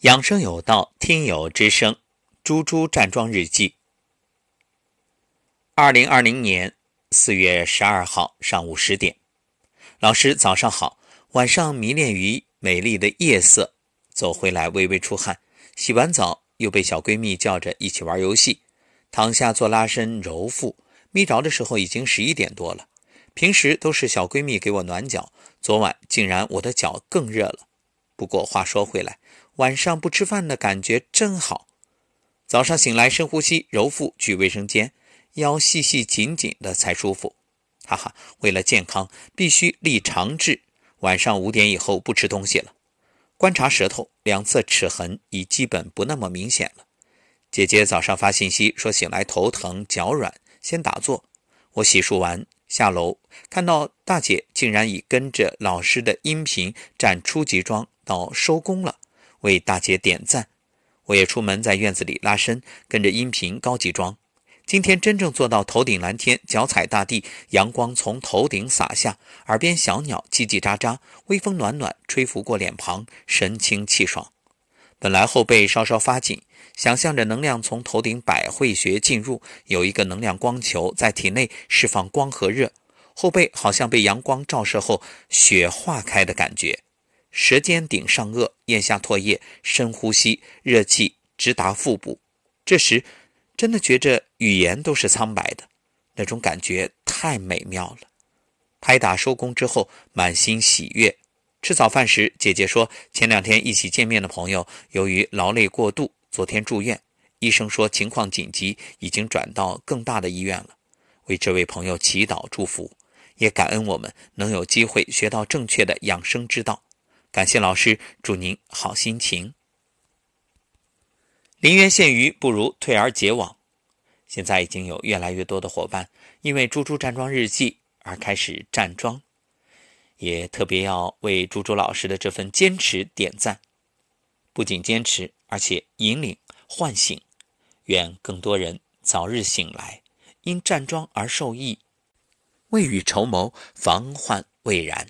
养生有道，听友之声，猪猪站桩日记。二零二零年四月十二号上午十点，老师早上好。晚上迷恋于美丽的夜色，走回来微微出汗，洗完澡又被小闺蜜叫着一起玩游戏，躺下做拉伸揉腹，眯着的时候已经十一点多了。平时都是小闺蜜给我暖脚，昨晚竟然我的脚更热了。不过话说回来。晚上不吃饭的感觉真好。早上醒来深呼吸揉腹去卫生间，腰细细紧紧的才舒服。哈哈，为了健康必须立长志。晚上五点以后不吃东西了。观察舌头，两侧齿痕已基本不那么明显了。姐姐早上发信息说醒来头疼脚软，先打坐。我洗漱完下楼，看到大姐竟然已跟着老师的音频站初级桩到收工了。为大姐点赞，我也出门在院子里拉伸，跟着音频高级桩。今天真正做到头顶蓝天，脚踩大地，阳光从头顶洒下，耳边小鸟叽叽喳喳，微风暖暖吹拂过脸庞，神清气爽。本来后背稍稍发紧，想象着能量从头顶百会穴进入，有一个能量光球在体内释放光和热，后背好像被阳光照射后雪化开的感觉。舌尖顶上颚，咽下唾液，深呼吸，热气直达腹部。这时，真的觉着语言都是苍白的，那种感觉太美妙了。拍打收工之后，满心喜悦。吃早饭时，姐姐说，前两天一起见面的朋友，由于劳累过度，昨天住院，医生说情况紧急，已经转到更大的医院了。为这位朋友祈祷祝福，也感恩我们能有机会学到正确的养生之道。感谢老师，祝您好心情。临渊羡鱼，不如退而结网。现在已经有越来越多的伙伴因为猪猪站桩日记而开始站桩，也特别要为猪猪老师的这份坚持点赞。不仅坚持，而且引领唤醒，愿更多人早日醒来，因站桩而受益，未雨绸缪，防患未然。